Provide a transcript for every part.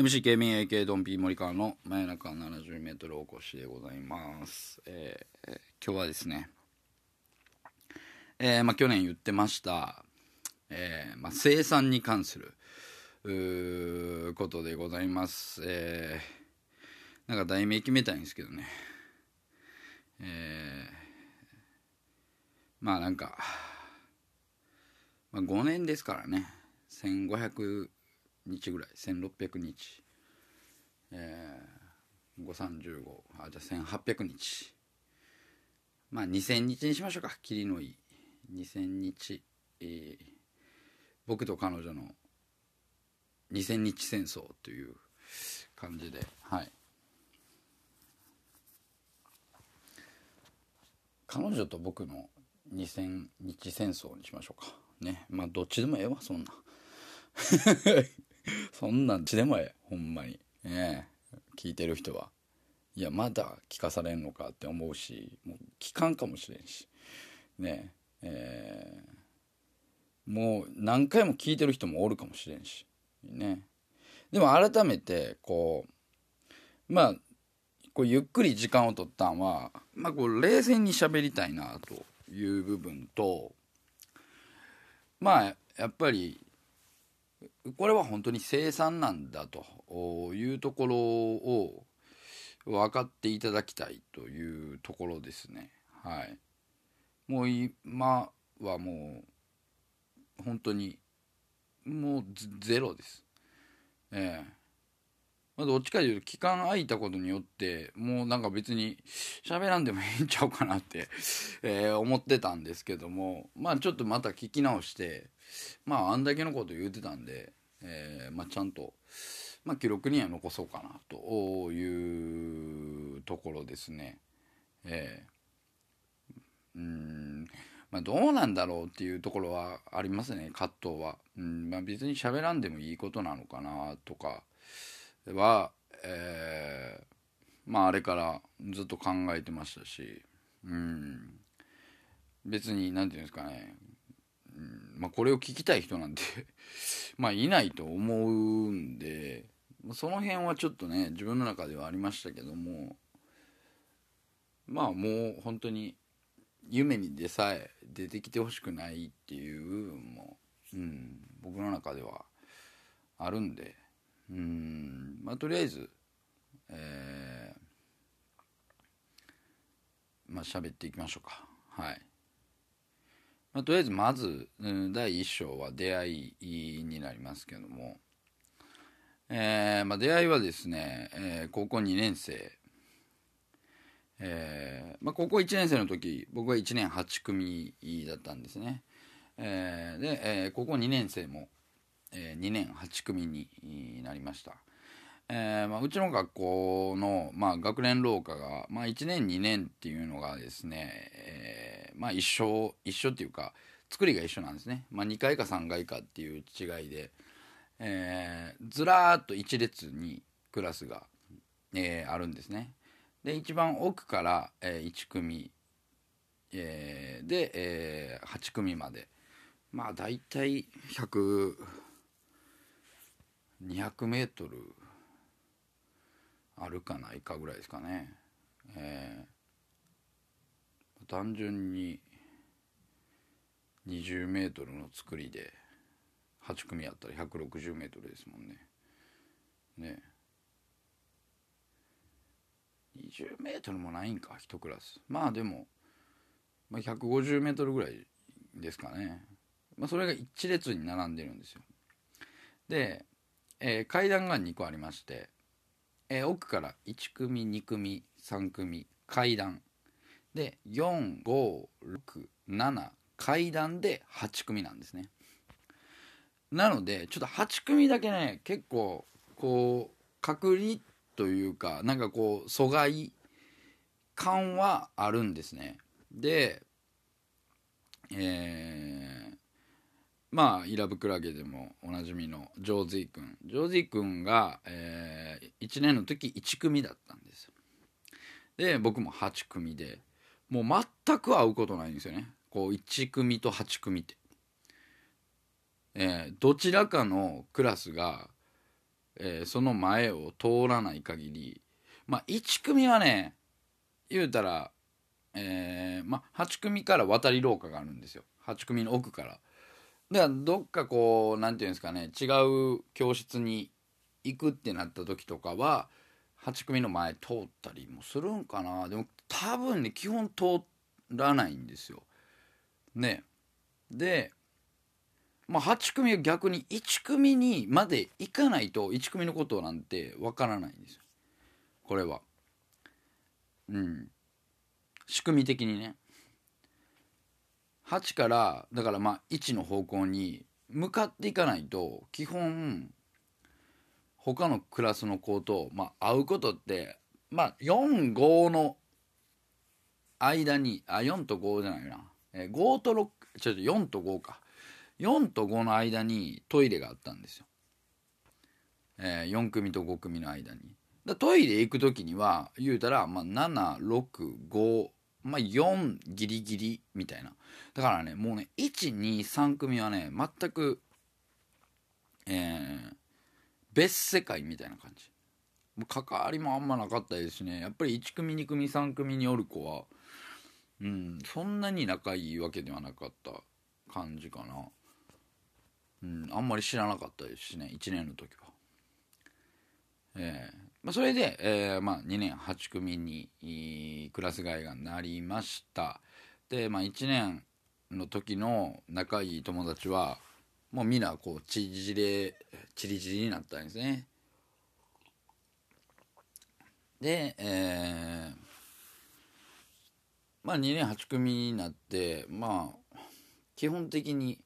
MC 警民 AK ドンピー森川の真夜中 70m お越しでございます、えー今日はですね、えーま、去年言ってました、えーま、生産に関することでございます、えーなんか題名決めたいんですけどね。えーまあなんか、ま、5年ですからね。1500日ぐらい。1600日。えー、535あじゃあ1800日。まあ2000日にしましょうか。霧のいい。2000日、えー僕と彼女の2000日戦争という感じで。はい。彼女と僕の2000日戦争にしましょうか。ね。まあどっちでもええわそんな。そんなんちでもええほんまに。ねえ。聞いてる人は。いやまだ聞かされんのかって思うしもう聞かんかもしれんし。ねえ。えーもう何回も聞いてる人もおるかもしれんし。ねでも改めてこうまあこうゆっくり時間を取ったんは、まあ、こう冷静に喋りたいなという部分とまあやっぱりこれは本当に生産なんだというところを分かっていただきたいというところですね。はい。もう今はもう本当にもうゼロです。ええまあ、どっちかというと期間空いたことによってもうなんか別に喋らんでもいいんちゃうかなって、え思ってたんですけどもまあちょっとまた聞き直してまああんだけのこと言ってたんで、えーまあ、ちゃんと、まあ、記録には残そうかなというところですね。えーうんまあ、どうなんだろうっていうところはありますね葛藤は、うんまあ、別に喋らんでもいいことなのかなとかは、えーまああれからずっと考えてましたし、うん、別に何て言うんですかね、まあ、これを聞きたい人なんて まあいないと思うんでその辺はちょっとね自分の中ではありましたけどもまあもう本当に夢にでさえ出てきてほしくないっていう部分も、うん、僕の中ではあるんでうんまあとりあえずえー、まあ喋っていきましょうか。はい、まあ、とりあえずまず、うん、第一章は出会いになりますけども。えーまあ、出会いはですね、えー高校2年生。えーまあ、高校1年生の時僕は1年8組だったんですね、えーで、えー高校2年生も、えー2年8組になりました、えーまあ、うちの学校の、まあ、学年廊下が、まあ、1年2年っていうのがですね、えーまあ、一緒一緒っていうか作りが一緒なんですね、まあ、2階か3階かっていう違いで、えーずらーっと一列にクラスが、えーあるんですね。で一番奥から、えー1組、えーで、えー8組まで。まあ大体100200メートルあるかないかぐらいですかね、えー単純に20メートルの作りで8組やったら160メートルですもんね。ね。20メートルもないんか1クラス。まあでも、まあ、150メートルぐらいですかね、まあ、それが一列に並んでるんですよ。で、えー階段が2個ありまして、えー奥から1組2組3組階段。で4567階段で8組なんですね。なのでちょっと8組だけね結構こう隔離というかなんかこう阻害感はあるんですね。でえー、まあイラブクラゲでもおなじみのジョーズイ君。ジョーズイ君が、えー、1年の時1組だったんですよ。で僕も8組でもう全く会うことないんですよね。こう1組と8組って。えー、どちらかのクラスが、えー、その前を通らない限りまあ1組はね言うたら、えー、まあ8組から渡り廊下があるんですよ。8組の奥から。だからどっかこう何て言うんですかね違う教室に行くってなった時とかは8組の前通ったりもするんかな。でも多分ね基本通らないんですよ。ね。でまあ、8組は逆に1組にまで行かないと1組のことなんてわからないんですよ。これは。うん。仕組み的にね。8からだからまあ1の方向に向かっていかないと基本他のクラスの子と、まあ、会うことってまあ45の間にあ4と5じゃないな、え5と6ちょっと4と5か。4と5の間にトイレがあったんですよ、えー、4組と5組の間に。だトイレ行く時には言うたら、まあ、765まあ4ギリギリみたいな。だからねもうね123組はね全くえー、別世界みたいな感じ。関わりもあんまなかったですしね。やっぱり1組2組3組におる子はうんそんなに仲いいわけではなかった感じかな。うん、あんまり知らなかったですしね1年の時は。えーまあ、それで、えーまあ、2年8組にクラス替えがなりました。で、まあ、1年の時の仲いい友達はもうみんなこうちじれちりちりになったんですね。で、えー、まあ2年8組になってまあ基本的に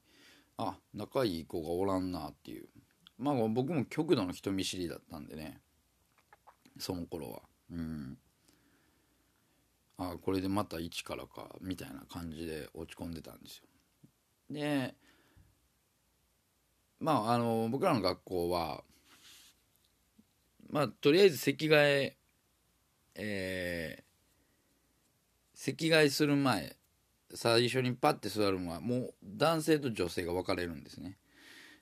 あ仲いい子がおらんなっていう。まあ僕も極度の人見知りだったんでね。その頃は。うん。あこれでまた一からかみたいな感じで落ち込んでたんですよ。でまああの僕らの学校はまあとりあえず席替ええー、席替えする前最初にパッて座るのはもう男性と女性が分かれるんですね。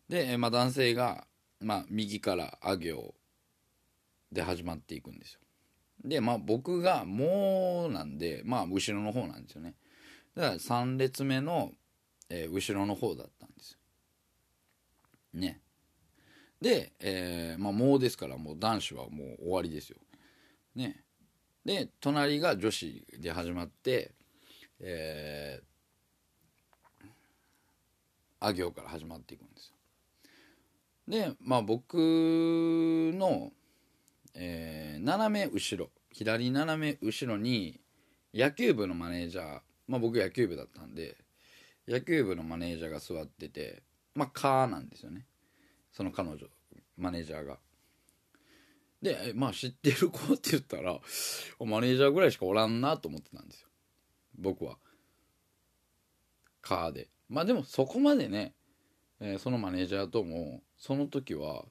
で、まあ、男性が、まあ、右からあ行で始まっていくんですよ。でまあ僕がもうなんでまあ後ろの方なんですよね。だから3列目の、えー、後ろの方だったんですよ。ね。で、えー、まあもうですからもう男子はもう終わりですよ。ね。で隣が女子で始まってえー、あ行から始まっていくんですよ。でまあ僕の、えー、斜め後ろ左斜め後ろに野球部のマネージャーまあ僕野球部だったんで野球部のマネージャーが座っててまあ「カー」なんですよねその彼女マネージャーが。でまあ知ってる子って言ったらマネージャーぐらいしかおらんなと思ってたんですよ。僕はカーでまあでもそこまでね、えー、そのマネージャーともその時は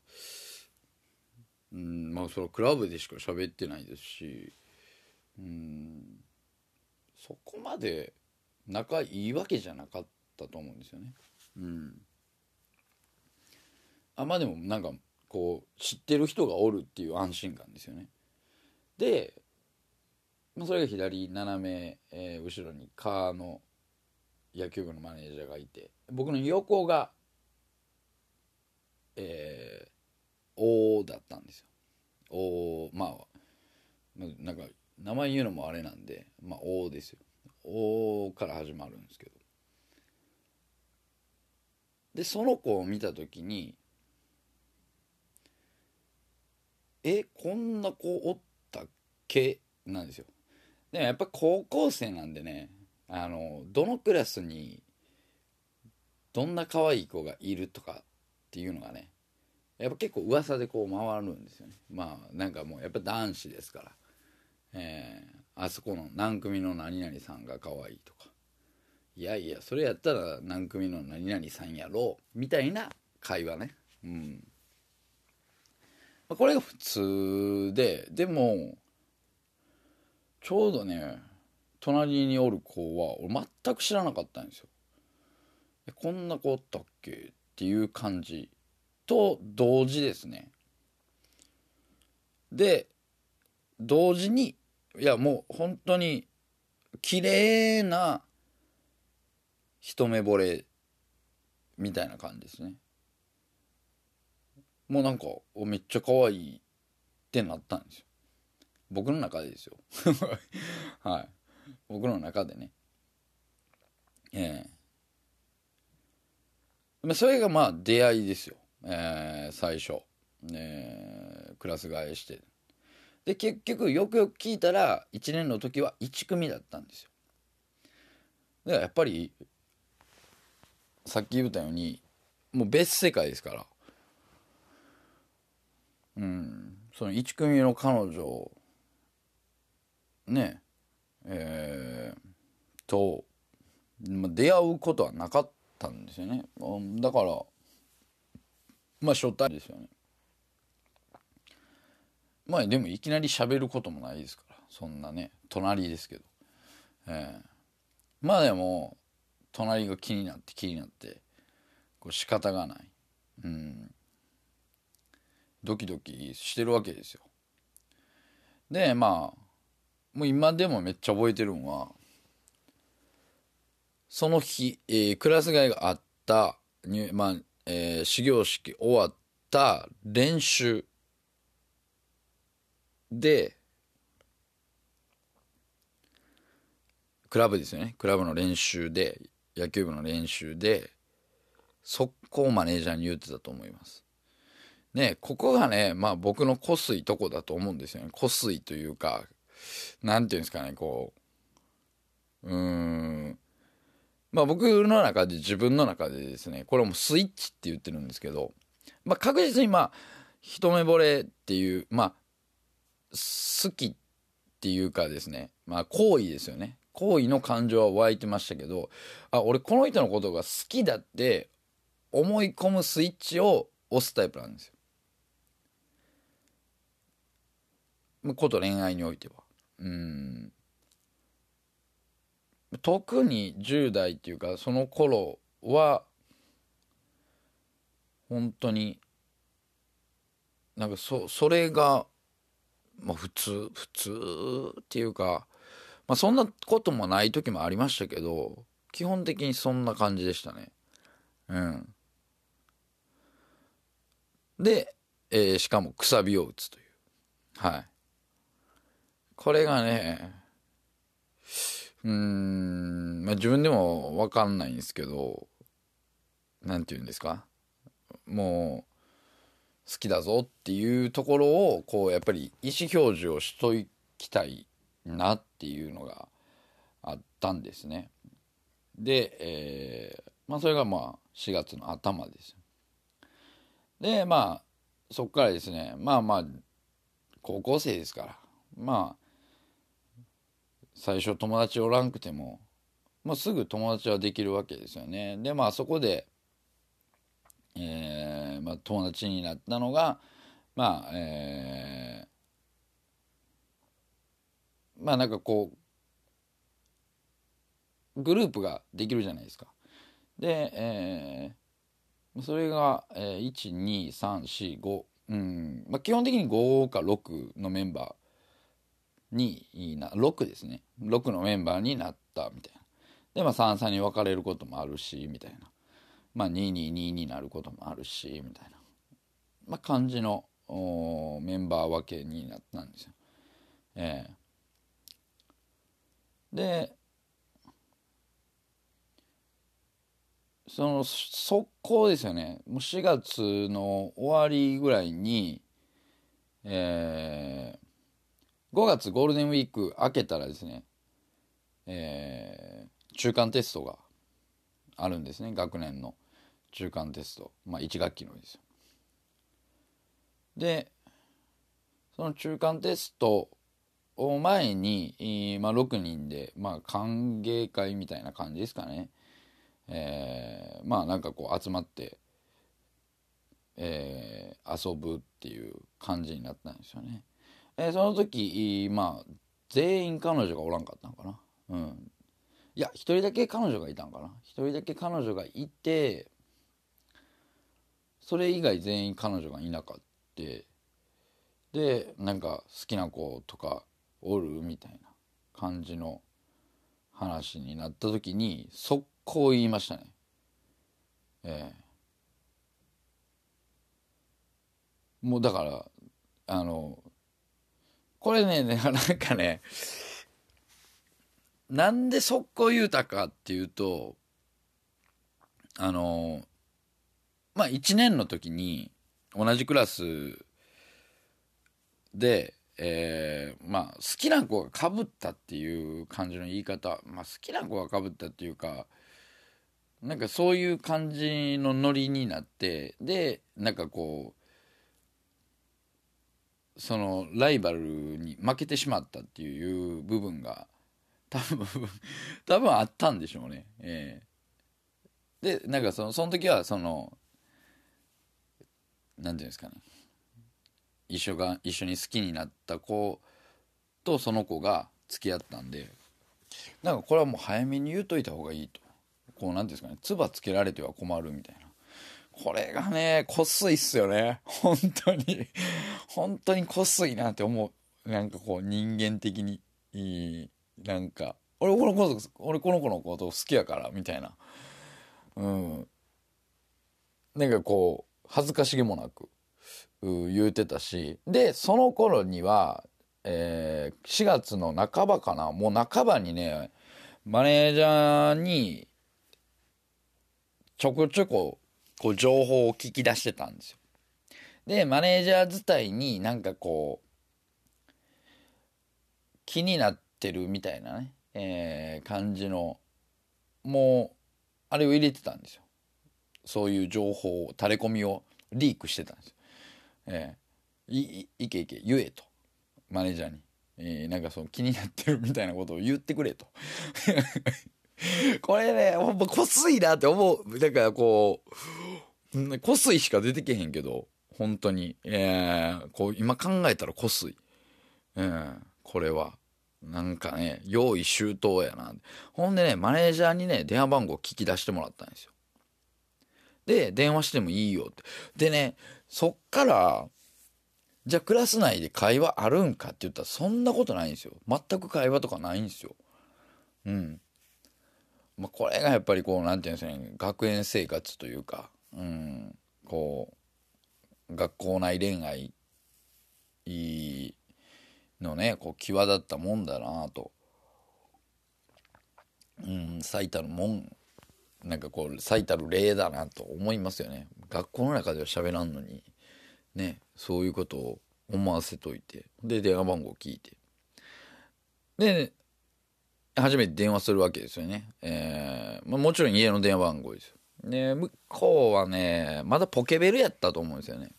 うんまあそのクラブでしか喋ってないですしうんそこまで仲いいわけじゃなかったと思うんですよね。うん、あまあでもなんかこう知ってる人がおるっていう安心感ですよね。でまあ、それが左斜め、えー、後ろにカーの野球部のマネージャーがいて僕の横がえー、O だったんですよ。O まあなんか名前言うのもあれなんでまあ O ですよ。O から始まるんですけど。でその子を見た時にえこんな子おったっけ？なんですよ。でもやっぱ高校生なんでねあのどのクラスにどんな可愛い子がいるとかっていうのがねやっぱ結構噂でこう回るんですよね。まあなんかもうやっぱ男子ですから、えー、あそこの何組の何々さんが可愛いとか。いやいやそれやったら何組の何々さんやろうみたいな会話ね。うん。まあこれが普通ででもちょうどね隣におる子は俺全く知らなかったんですよ。こんな子おったっけ？っていう感じと同時ですね。で同時にいやもう本当に綺麗な一目惚れみたいな感じですね。もうなんかおめっちゃ可愛いってなったんですよ。僕の中でですよ。はい。僕の中でね。ええ。まあそれがまあ出会いですよ、えー、最初、えー、クラス替えして。で結局よくよく聞いたら1年の時は1組だったんですよ。だからやっぱりさっき言ったようにもう別世界ですから。うん。その1組の彼女ねえー、と、ま、出会うことはなかったんですよね。だからまあ初対ですよね。まあでもいきなり喋ることもないですから。そんなね隣ですけど、えー、まあでも隣が気になって気になってこう仕方がない、うん、ドキドキしてるわけですよ。でまあもう今でもめっちゃ覚えてるんはその日、えー、クラス替えがあった、まあえー、始業式終わった練習でクラブですよね。クラブの練習で野球部の練習で速攻マネージャーに言ってたと思います。ねここがねまあ僕のこすいとこだと思うんですよね。こすいというかなんていうんですかねこううーんまあ僕の中で自分の中でですねこれもスイッチって言ってるんですけど、まあ、確実にまあ一目惚れっていうまあ好きっていうかですねまあ好意ですよね好意の感情は湧いてましたけどあ俺この人のことが好きだって思い込むスイッチを押すタイプなんですよ。こと恋愛においては。うん特に10代っていうかその頃は本当になんかそそれが、まあ、普通普通っていうか、まあ、そんなこともない時もありましたけど基本的にそんな感じでしたね。うん、で、えー、しかもくさびを打つという。はい。これがね、うん、まあ、自分でも分かんないんですけど、何て言うんですか？もう、好きだぞっていうところを、こう、やっぱり意思表示をしときたいなっていうのがあったんですね。で、えー、まあ、それがまあ、4月の頭です。で、まあ、そっからですね、まあまあ、高校生ですから、まあ、最初友達おらんくても、まあ、すぐ友達はできるわけですよね。でまあそこで、えーまあ、友達になったのがまあえー、まあなんかこうグループができるじゃないですか。で、えー、それが、えー、12345うんまあ、基本的に5か6のメンバーにな6ですね6のメンバーになったみたいな。でまあ33に分かれることもあるしみたいな。まあ222になることもあるしみたいな、まあ、感じのメンバー分けになったんですよ。えー、でその速攻ですよね。もう4月の終わりぐらいにえー5月ゴールデンウィーク明けたらですね、えー、中間テストがあるんですね学年の中間テストまあ1学期のですよでその中間テストを前に、まあ、6人で、まあ、歓迎会みたいな感じですかね。えー、まあなんかこう集まって、えー、遊ぶっていう感じになったんですよね。えー、その時まあ全員彼女がおらんかったのかな。うん。いや一人だけ彼女がいたんかな。一人だけ彼女がいてそれ以外全員彼女がいなかった。でなんか好きな子とかおるみたいな感じの話になった時に速攻言いましたね。ええもうだからあのこれね なんかねなんで速攻言うたかっていうとあのまあ1年の時に同じクラスで、えー、まあ好きな子がかぶったっていう感じの言い方、まあ、好きな子がかぶったっていうかなんかそういう感じのノリになってでなんかこうそのライバルに負けてしまったっていう部分が多分 多分あったんでしょうね。えー、でなんかそのその時はその何て言うんですかね。一緒が一緒に好きになった子とその子が付き合ったんでなんかこれはもう早めに言うといた方がいいと。こう何ていうんですかね。唾つけられては困るみたいな。これがねこすいっすよね。本当に。本当にこすいなって思う。なんかこう人間的にいいなんか俺この子俺この子のこと好きやからみたいな。うん。なんかこう恥ずかしげもなく言うてたし。でその頃には、えー、4月の半ばかな。もう半ばにねマネージャーにちょこちょここう情報を聞き出してたんですよ。でマネージャー自体になんかこう気になっててるみたいなね、えー、感じのもうあれを入れてたんですよ。そういう情報を垂れ込みをリークしてたんですよ。えー、いいけいけ言えと。マネージャーに、えー、なんかその気になってるみたいなことを言ってくれと。これねほんまこすいなって思う。だからこうこすいしか出てけへんけど本当に、えー、こう今考えたらこすい、えー、これは。なんかね用意周到やな。ほんでねマネージャーにね電話番号聞き出してもらったんですよ。で電話してもいいよって。でねそっからじゃあクラス内で会話あるんかって言ったらそんなことないんですよ。全く会話とかないんですよ。うん。まあこれがやっぱりこう何て言うんですかね学園生活というかうん。こう学校内恋愛いいのねこう際立ったもんだなと。うん最たるもんなんかこう最たる例だなと思いますよね。学校の中では喋らんのにねそういうことを思わせといてで電話番号聞いて。で初めて電話するわけですよね、えーまあ、もちろん家の電話番号ですよ。で向こうはねまだポケベルやったと思うんですよね。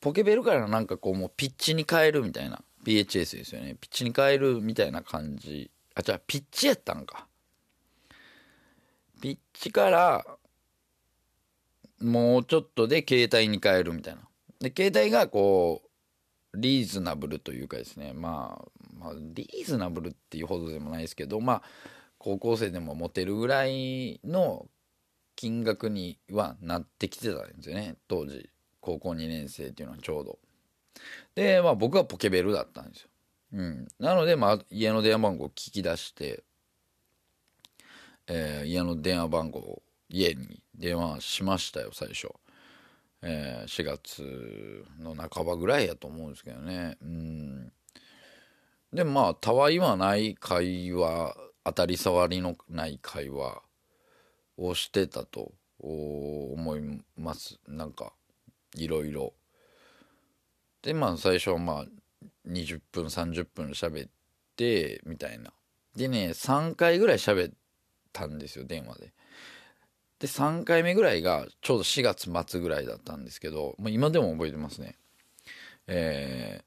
ポケベルからなんかこうもうピッチに変えるみたいな PHS ですよね。ピッチに変えるみたいな感じ。あ、じゃあピッチやったんか。ピッチから、もうちょっとで携帯に変えるみたいな。で、携帯がこう、リーズナブルというかですね、まあ、まあ、リーズナブルっていうほどでもないですけど、まあ、高校生でも持てるぐらいの金額にはなってきてたんですよね、当時。高校2年生っていうのはちょうど。で、まあ僕はポケベルだったんですよ。うん。なので、まあ家の電話番号を聞き出して、えー、家の電話番号を家に電話しましたよ、最初。えー、4月の半ばぐらいやと思うんですけどね。うん。で、まあ、たわいはない会話、当たり障りのない会話をしてたと思います。なんか、いろいろ。でまあ最初はまあ20分30分喋ってみたいな。でね3回ぐらい喋ったんですよ電話で。で3回目ぐらいがちょうど4月末ぐらいだったんですけど、まあ、今でも覚えてますね。えー、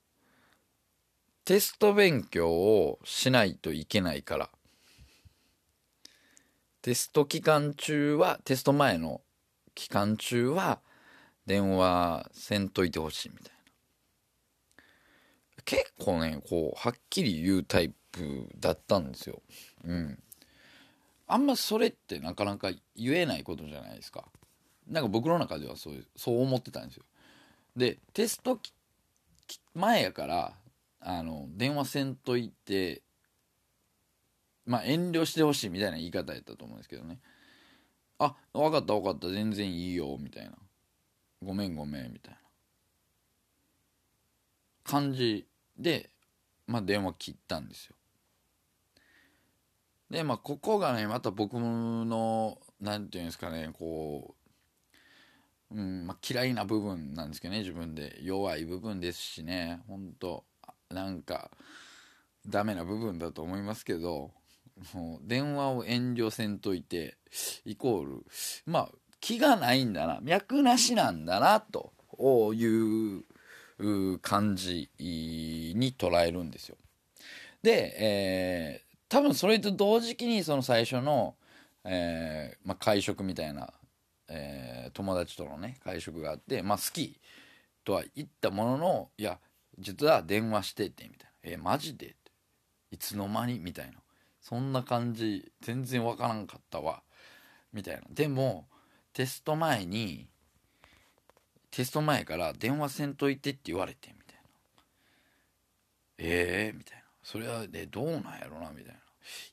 テスト勉強をしないといけないから。テスト期間中はテスト前の期間中は電話せんといてほしいみたいな。結構ねこうはっきり言うタイプだったんですよ。うん。あんまそれってなかなか言えないことじゃないですか。なんか僕の中ではそうそう思ってたんですよ。でテスト前やからあの電話せんといてまあ遠慮してほしいみたいな言い方やったと思うんですけどね。あ分かった分かった全然いいよみたいな。ごめんごめんみたいな。感じで、まあ、電話切ったんですよ。でまあここがねまた僕の何て言うんですかねこう、うんまあ、嫌いな部分なんですけどね自分で。弱い部分ですしね。ほんとなんかダメな部分だと思いますけどもう電話を遠慮せんといてイコールまあ気がないんだな脈なしなんだなという感じに捉えるんですよ。で、えー、多分それと同時期にその最初の、えーまあ、会食みたいな、えー、友達とのね会食があって、まあ、好きとは言ったもののいや実は電話しててみたいな「えー、マジで?」っていつの間に？みたいな。そんな感じ全然わからんかったわ。みたいな。でもテスト前にテスト前から電話せんといてって言われてみたいな。ええー、みたいな。それはでどうなんやろなみたいな。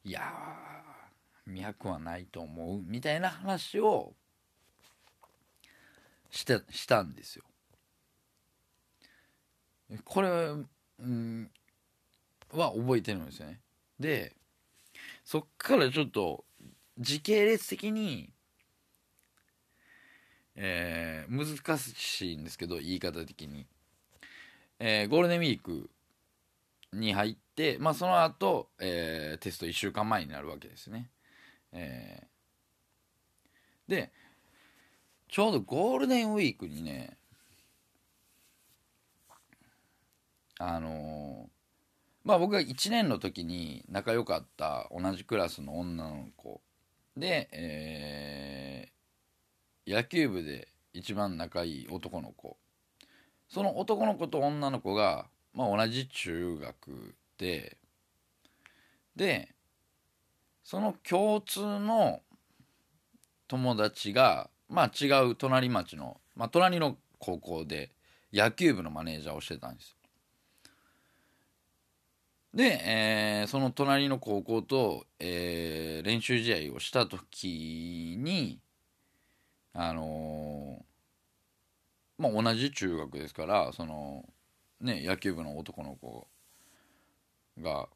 いや脈はないと思うみたいな話をしてしたんですよ。これ、うん、は覚えてるんですよね。でそっからちょっと時系列的にえー、難しいんですけど言い方的に、えー、ゴールデンウィークに入って、まあ、その後、えー、テスト1週間前になるわけですね、えー、でちょうどゴールデンウィークにねあのまあ僕が1年の時に仲良かった同じクラスの女の子で、え野球部で一番仲いい男の子。その男の子と女の子が、まあ、同じ中学ででその共通の友達が、まあ、違う隣町の、まあ、隣の高校で野球部のマネージャーをしてたんです。で、えー、その隣の高校と、えー、練習試合をした時にあの、まあ同じ中学ですからそのね野球部の男の子が、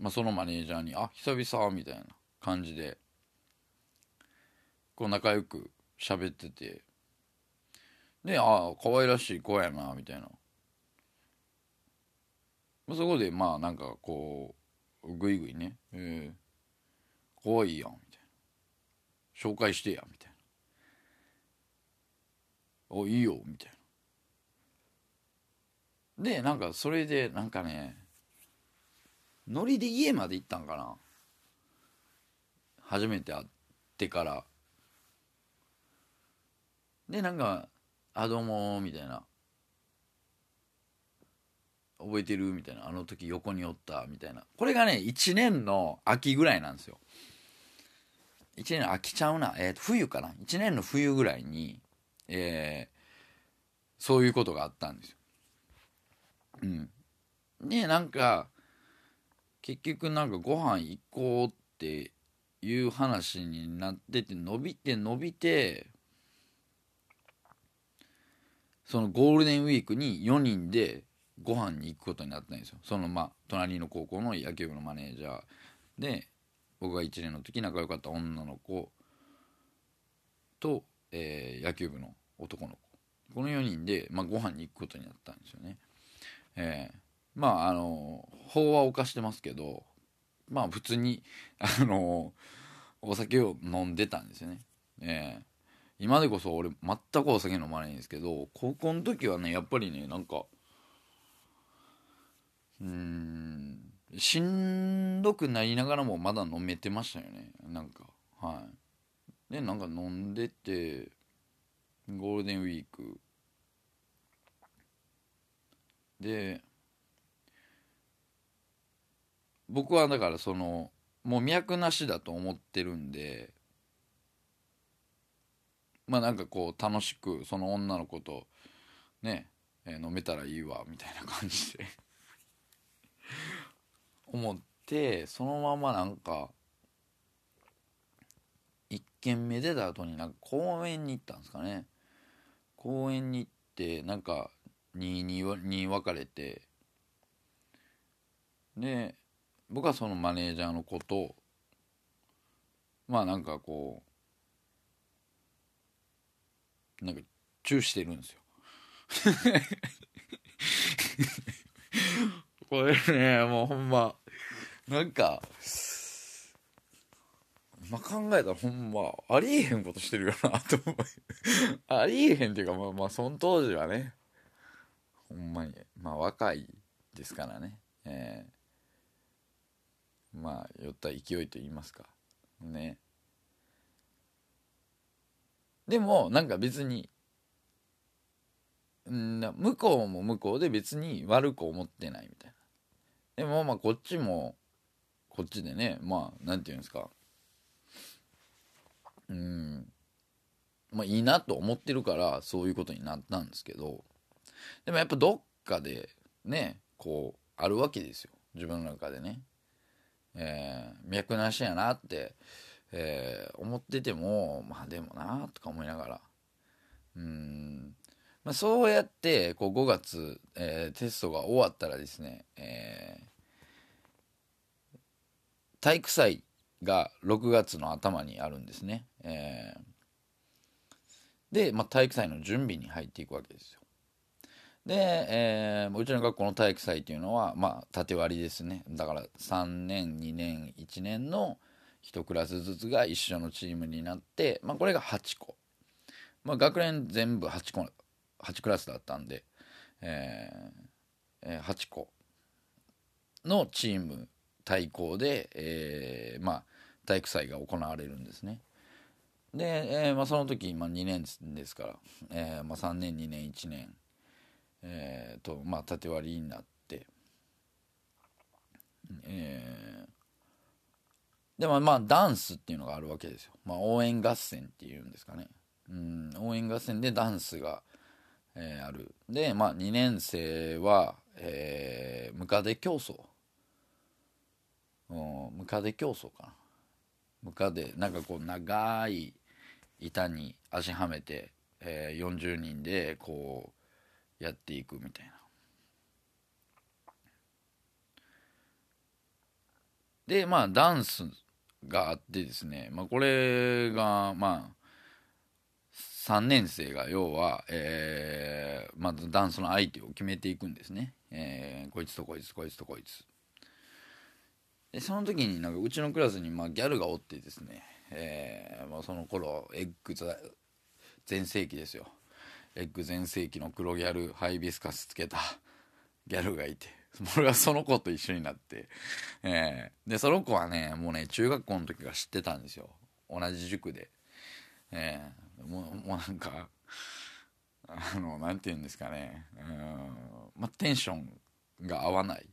まあ、そのマネージャーに「あ久々」みたいな感じでこう仲良く喋っててで「ああ可愛らしい子やな」みたいな。まあそこでまあなんかこうグイグイね「えー、可愛いやん」みたいな「紹介してや」みたいな。おいいよみたいな。でなんかそれでなんかねノリで家まで行ったんかな。初めて会ってから。でなんか「あどうも」みたいな「覚えてる?」みたいな「あの時横におった」みたいな。これがね1年の秋ぐらいなんですよ。1年の秋ちゃうな、えー、冬かな。1年の冬ぐらいにえー、そういうことがあったんですよ。うん。でなんか結局なんかご飯行こうっていう話になってて伸びて伸びてそのゴールデンウィークに4人でご飯に行くことになったんですよそのまあ隣の高校の野球部のマネージャーで僕が1年の時仲良かった女の子とえー、野球部の男の子この4人で、まあ、ご飯に行くことになったんですよね。えー、まああの法は犯してますけどまあ普通にあのお酒を飲んでたんですよね。ええ今でこそ俺全くお酒飲まないんですけど高校の時はねやっぱりねなんかうーんしんどくなりながらもまだ飲めてましたよねなんかはいでなんか飲んでてゴールデンウィーク。で僕はだからそのもう脈なしだと思ってるんでまあなんかこう楽しくその女の子とね、えー飲めたらいいわみたいな感じで。思ってそのままなんか一軒目出た後になんか公園に行ったんですかね。公園に行ってなんか2にに分かれて。で僕はそのマネージャーの子とまあなんかこうなんかチューしてるんですよ。これねもうほんま。なんか今考えたらほんまありえへんことしてるよなと思う。ありえへんっていうかまあまあその当時はね。ほんまにまあ若いですからね。えーまあ酔った勢いと言いますか。ね。でもなんか別にん向こうも向こうで別に悪く思ってないみたいな。でもまあこっちもこっちでねまあなんていうんですか。うん。まあいいなと思ってるからそういうことになったんですけど。でもやっぱどっかでねこうあるわけですよ。自分の中でね、えー脈なしやなって、えー思っててもまあでもなとか思いながら。うん。まあ、そうやってこう5月、えーテストが終わったらですね、えー体育祭が6月の頭にあるんですね、えー。で、まあ、体育祭の準備に入っていくわけですよ。で、えーうちの学校の体育祭っていうのは、まあ、縦割りですね。だから3年2年1年の1クラスずつが一緒のチームになって、まあ、これが8個、まあ、学年全部8個8クラスだったんで、えーえー8個のチーム対抗で、えーまあ、体育祭が行われるんですね。で、えーまあ、その時、まあ、2年ですから、えーまあ、3年2年1年、えーとまあ、縦割りになって、えーでもまあダンスっていうのがあるわけですよ、まあ、応援合戦っていうんですかね、うん、応援合戦でダンスが、えーある。でまあ2年生は、えームカデ競争。うん。ムカデ競争かな。ムカデなんかこう長い板に足はめて、えー40人でこうやっていくみたいな。でまあダンスがあってですね、まあ、これがまあ3年生が要は、えーまずダンスの相手を決めていくんですね、えーこいつとこいつこいつとこいつ。でその時になんかうちのクラスにまあギャルがおってですね、えーまあ、その頃エッグ全盛期ですよ。エッグ全盛期の黒ギャルハイビスカスつけた ギャルがいて。俺はその子と一緒になって、えーでその子はねもうね中学校の時から知ってたんですよ。同じ塾で、えーもうもうなんかあのなんて言うんですかね。うんまあテンションが合わない。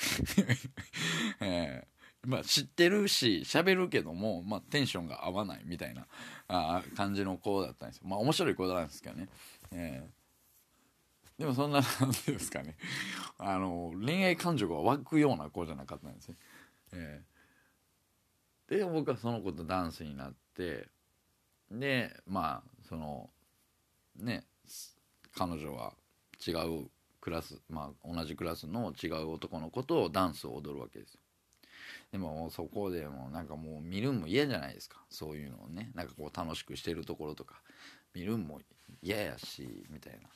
えーまあ知ってるし喋るけども、まあ、テンションが合わないみたいなあ感じの子だったんですよ。まあ面白い子なんですけどね、えーでもそんななんていうんですかね。あの恋愛感情が湧くような子じゃなかったんですね、えーで僕はその子とダンスになってでまあそのね彼女は違うクラスまあ同じクラスの違う男の子とダンスを踊るわけです。よでもそこでもなんかもう見るんも嫌じゃないですか。そういうのをね。なんかこう楽しくしてるところとか。見るんも嫌やしみたいな。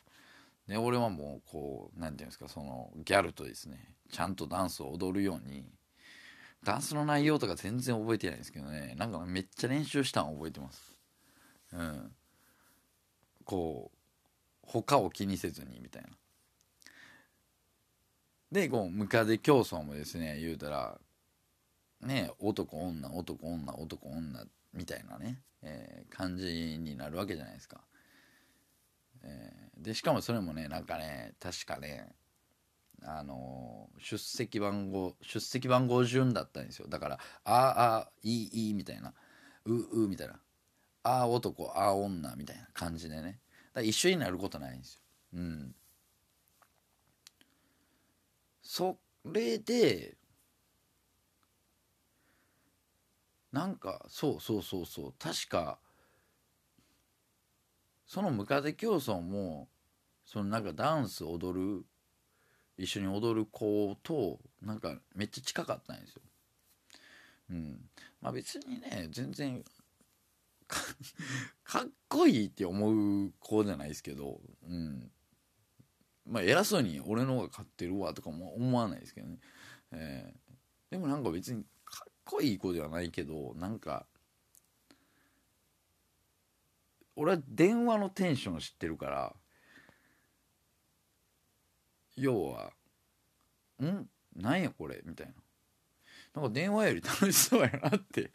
で俺はもうこう何て言うんですかそのギャルとですねちゃんとダンスを踊るようにダンスの内容とか全然覚えてないんですけどねなんかめっちゃ練習したの覚えてます。うん、こう他を気にせずにみたいな。でこうムカデ競争もですね言うたらね男女男女男女みたいなね、えー感じになるわけじゃないですか、えーでしかもそれもねなんかね確かねあのー出席番号出席番号順だったんですよ。だから「ああいいいい」みたいな「うう」みたいな「あー男あー女」みたいな感じでね。だから一緒になることないんですよ。うん。それでなんかそうそうそうそう確かそのムカデ競争もそのなんかダンス踊る一緒に踊る子となんかめっちゃ近かったんですよ。うん、まあ別にね全然か かっこいいって思う子じゃないですけど、うん、まあ偉そうに俺の方が勝ってるわとかも思わないですけどね、えーでもなんか別にかっこいい子ではないけどなんか俺は電話のテンション知ってるから要は「ん？なんやこれ」みたいな。なんか電話より楽しそうやなって、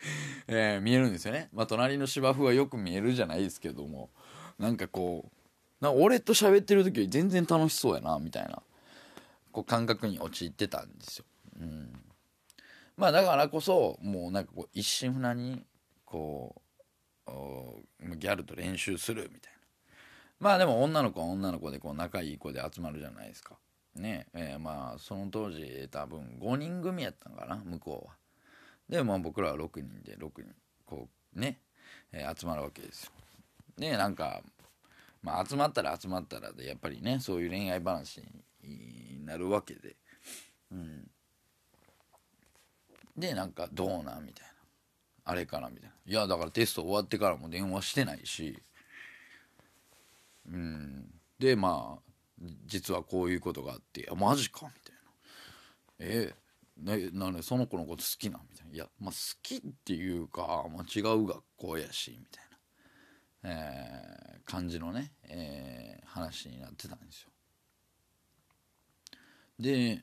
えー見えるんですよね。まあ隣の芝生はよく見えるじゃないですけどもなんかこうな俺と喋ってる時より全然楽しそうやなみたいな。こう感覚に陥ってたんですよ。うん、まあだからこそもうなんかこう一心不乱にこうギャルと練習するみたいな。まあでも女の子は女の子でこう仲いい子で集まるじゃないですか。ね。えーまあその当時多分5人組やったんかな向こうは。でまあ僕らは6人で6人こうね、えー集まるわけですよ。でなんかまあ集まったら集まったらでやっぱりねそういう恋愛話になるわけで。うん。でなんかどうなんみたいな。あれかなみたいな。いやだからテスト終わってからも電話してないし。うん。でまあ実はこういうことがあって「あマジか」みたいな「えねなんでその子のこと好きな?」みたいな「いやまあ好きっていうか、まあ、違う学校やし」みたいな、えー感じのね、えー話になってたんですよ。で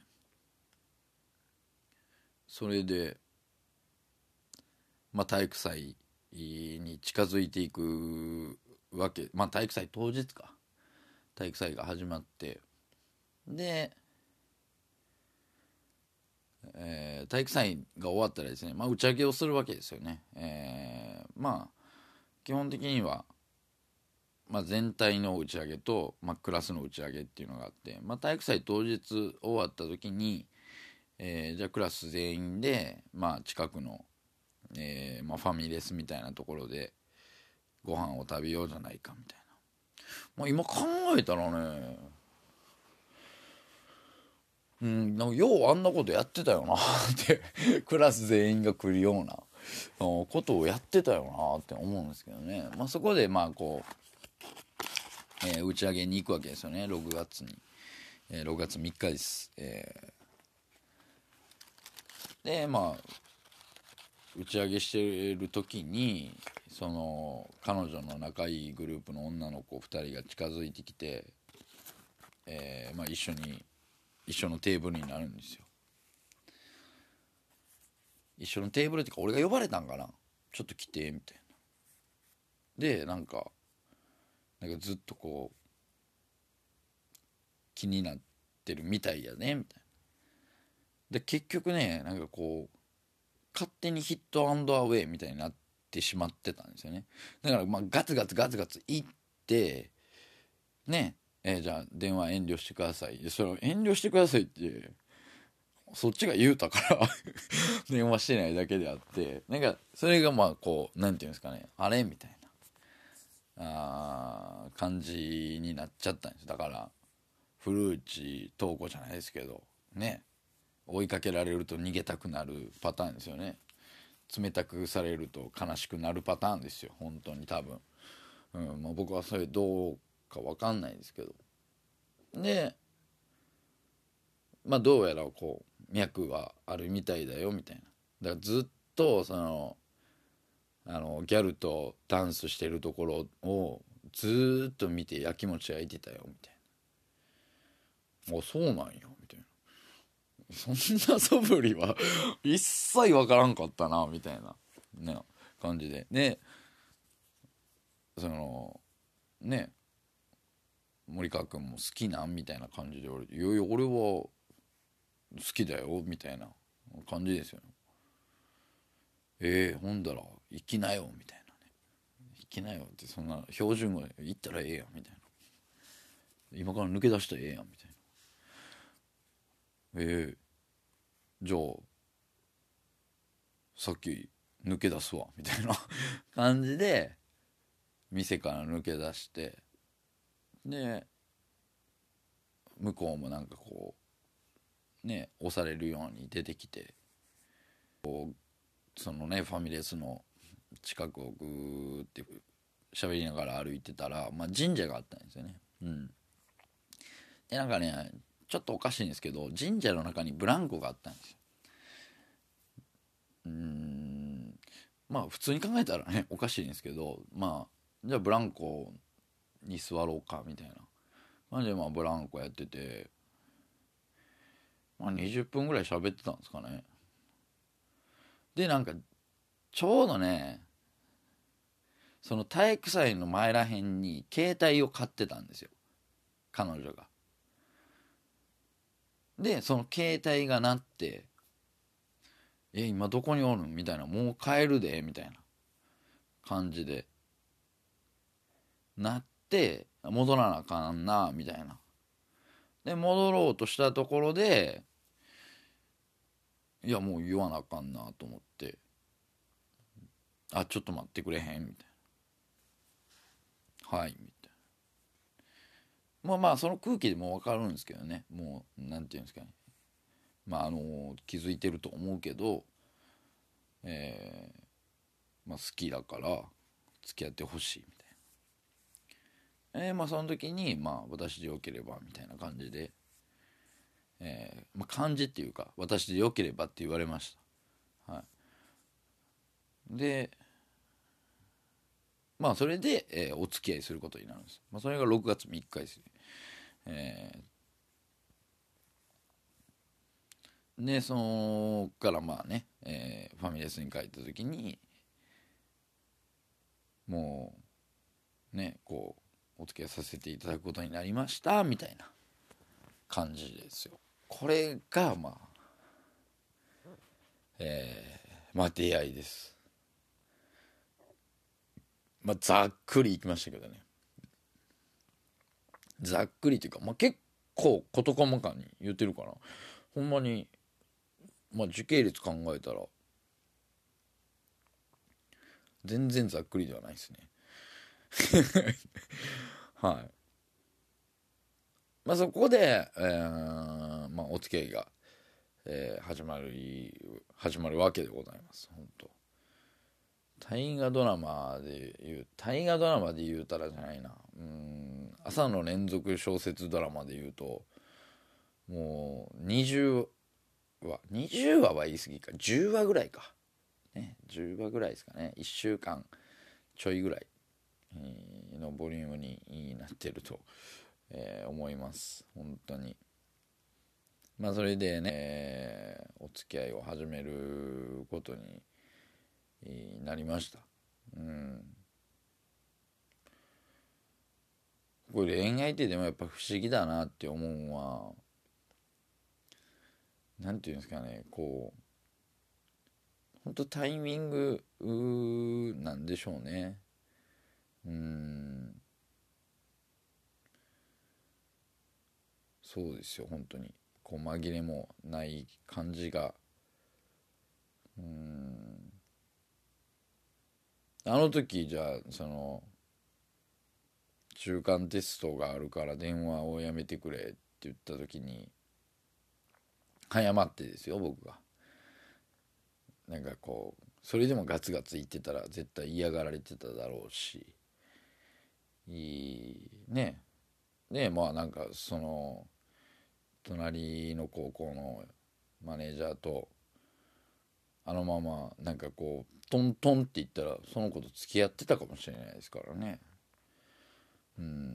それでまあ体育祭に近づいていくわけまあ体育祭当日か。体育祭が始まって。で、えー体育祭が終わったらですね、まあ、打ち上げをするわけですよね、えーまあ基本的には、まあ、全体の打ち上げと、まあ、クラスの打ち上げっていうのがあって、まあ、体育祭当日終わった時に、えーじゃあクラス全員で、まあ、近くの、えーまあ、ファミレスみたいなところでご飯を食べようじゃないかみたいな。まあ、今考えたらねうんなんかようあんなことやってたよなってクラス全員が来るようなことをやってたよなって思うんですけどね、まあ、そこでまあこう、えー打ち上げに行くわけですよね。6月に、えー6月3日です、えーでまあ打ち上げしてる時にその彼女の仲いいグループの女の子2人が近づいてきて、えーまあ、一緒に一緒のテーブルになるんですよ。一緒のテーブルっていうか俺が呼ばれたんかな。ちょっと来てみたいな。でなんかなんかずっとこう気になってるみたいやねみたいな。で結局ねなんかこう勝手にヒットアンドアウェイみたいになってしまってたんですよね。だからまあガツガツガツガツ行ってねえーじゃあ電話遠慮してください。でそれを遠慮してくださいってそっちが言うたから 電話してないだけであってなんかそれがまあこうなんていうんですかねあれみたいなあ感じになっちゃったんです。だから古内東子じゃないですけどね追いかけられると逃げたくなるパターンですよね。冷たくされると悲しくなるパターンですよ本当に多分、うんまあ、僕はそれどうか分かんないですけど。でまあどうやらこう脈はあるみたいだよみたいな。だからずっとそのあのギャルとダンスしてるところをずっと見てやきもち焼いてたよみたいな「あそうなんや」みたいな。そんな素振りは一切わからんかったなみたいな、ね、感じで。でそのね森川君も好きなんみたいな感じで俺「いやいや俺は好きだよ」みたいな。感じですよね。えー、ほんだら「行きなよ」みたいなね「行きなよ」ってそんな標準語で「行ったらええやん」みたいな「今から抜け出したらええやん」みたいな「えー、じゃあさっき抜け出すわ」みたいな。感じで店から抜け出してで向こうもなんかこうね押されるように出てきてこうそのねファミレスの近くをグーって喋りながら歩いてたら、まあ、神社があったんですよね。うん、でなんかねちょっとおかしいんですけど神社の中にブランコがあったんですよ。うんまあ普通に考えたらねおかしいんですけどまあじゃあブランコに座ろうかみたいな感じでまあブランコやっててまあ20分ぐらい喋ってたんですかね。でなんかちょうどねその体育祭の前らへんに携帯を買ってたんですよ。彼女が。でその携帯が鳴って「え今どこにおるん?」みたいな「もう帰るで」みたいな感じで。なって戻らなあかんなみたいな。で戻ろうとしたところでいやもう言わなあかんなと思って。あちょっと待ってくれへん？みたいな。はいみたいな。まあまあその空気でも分かるんですけどね。もうなんていうんですかね。まああの気づいてると思うけどえー、まあ好きだから付き合ってほしいみたいな。えー、まあその時にまあ私でよければみたいな感じで、えー、まあ、漢字っていうか私でよければって言われました。はい、でまあそれで、えー、お付き合いすることになるんです。まあ、それが6月3日ですね。えー、でそのからまあね、えー、ファミレスに帰った時にもうねこうお付き合いさせていただくことになりましたみたいな感じですよこれがまあえー、まあ出会いです。まあざっくりいきましたけどね。ざっくりというか、まあ、結構事細かに言ってるからほんまにまあ時系列考えたら全然ざっくりではないですね。はい。まあ、そこで、えー、まあ、お付き合いが、えー、始まる、始まるわけでございます。本当大河ドラマで言う、大河ドラマで言うたらじゃないな。うん、朝の連続小説ドラマで言うと、もう20話、20話は言い過ぎか、10話ぐらいか。ね、10話ぐらいですかね。1週間ちょいぐらい。のボリュームになってると、えー、思います。本当に。まあそれでね、えー、お付き合いを始めることになりました。うん。これ恋愛ってでもやっぱ不思議だなって思うのは何て言うんですかねこう本当タイミングなんでしょうね。うん。そうですよ本当に。こう紛れもない感じが。うん。あの時じゃあその中間テストがあるから電話をやめてくれって言った時に早まってですよ僕が。なんかこうそれでもガツガツ言ってたら絶対嫌がられてただろうし。いいね。でまあなんかその隣の高校のマネージャーとあのままなんかこうトントンって言ったらその子と付き合ってたかもしれないですからね。うん。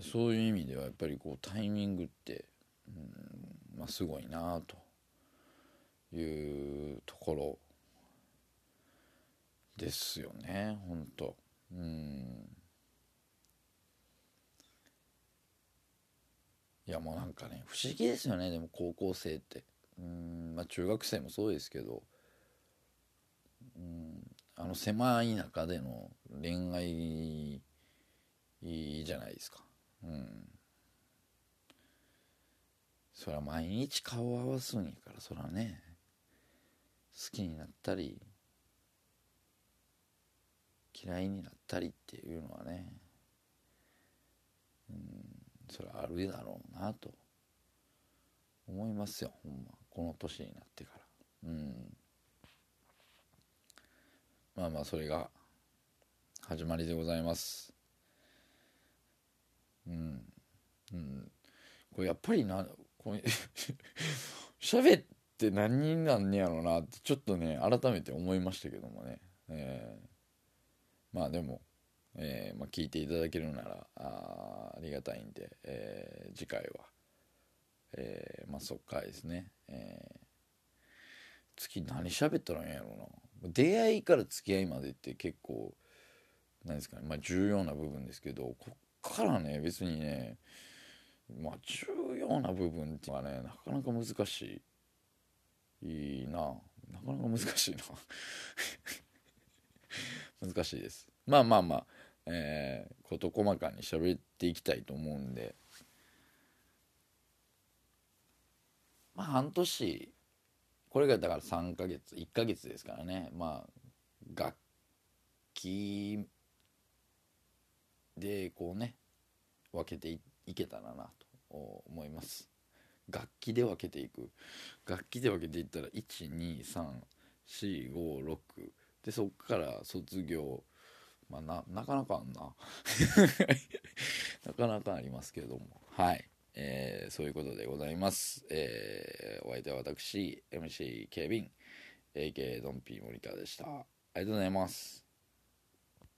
そういう意味ではやっぱりこうタイミングってうんまあすごいなというところですよねほんと。うん。いやもうなんかね不思議ですよねでも高校生って。うんまあ中学生もそうですけど。うんあの狭い中での恋愛じゃないですか。うん。そりゃ毎日顔を合わすんやからそりゃね好きになったり嫌いになったりっていうのはね。うん。それはあるだろうなと。思いますよほんま。この年になってから。うん。まあまあそれが始まりでございます。うん。うん。これやっぱりなこれ 喋って何になんねやろうなってちょっとね改めて思いましたけどもね、えー、まあでも、えーまあ、聞いていただけるならあありがたいんで、えー、次回は、えー、まあそっかですね、えー、次何喋ったらいいんやろな。出会いから付き合いまでって結構何ですかね。まあ重要な部分ですけどこっからね別にねまあ重要な部分っていうのはねなかなか難しいいいな。なかなか難しいな。難しいです。まあまあまあ。えー、事細かに喋っていきたいと思うんで。まあ半年。これがだから3ヶ月。1ヶ月ですからね。まあ楽器でこうね分けていけたらなと思います。楽器で分けていく。楽器で分けていったら123456でそっから卒業まあななかなかあんな なかなかありますけれどもはいえー、そういうことでございます。えー、お相手は私、MC ケビン、AK ドンピー森田でした。ありがとうございます。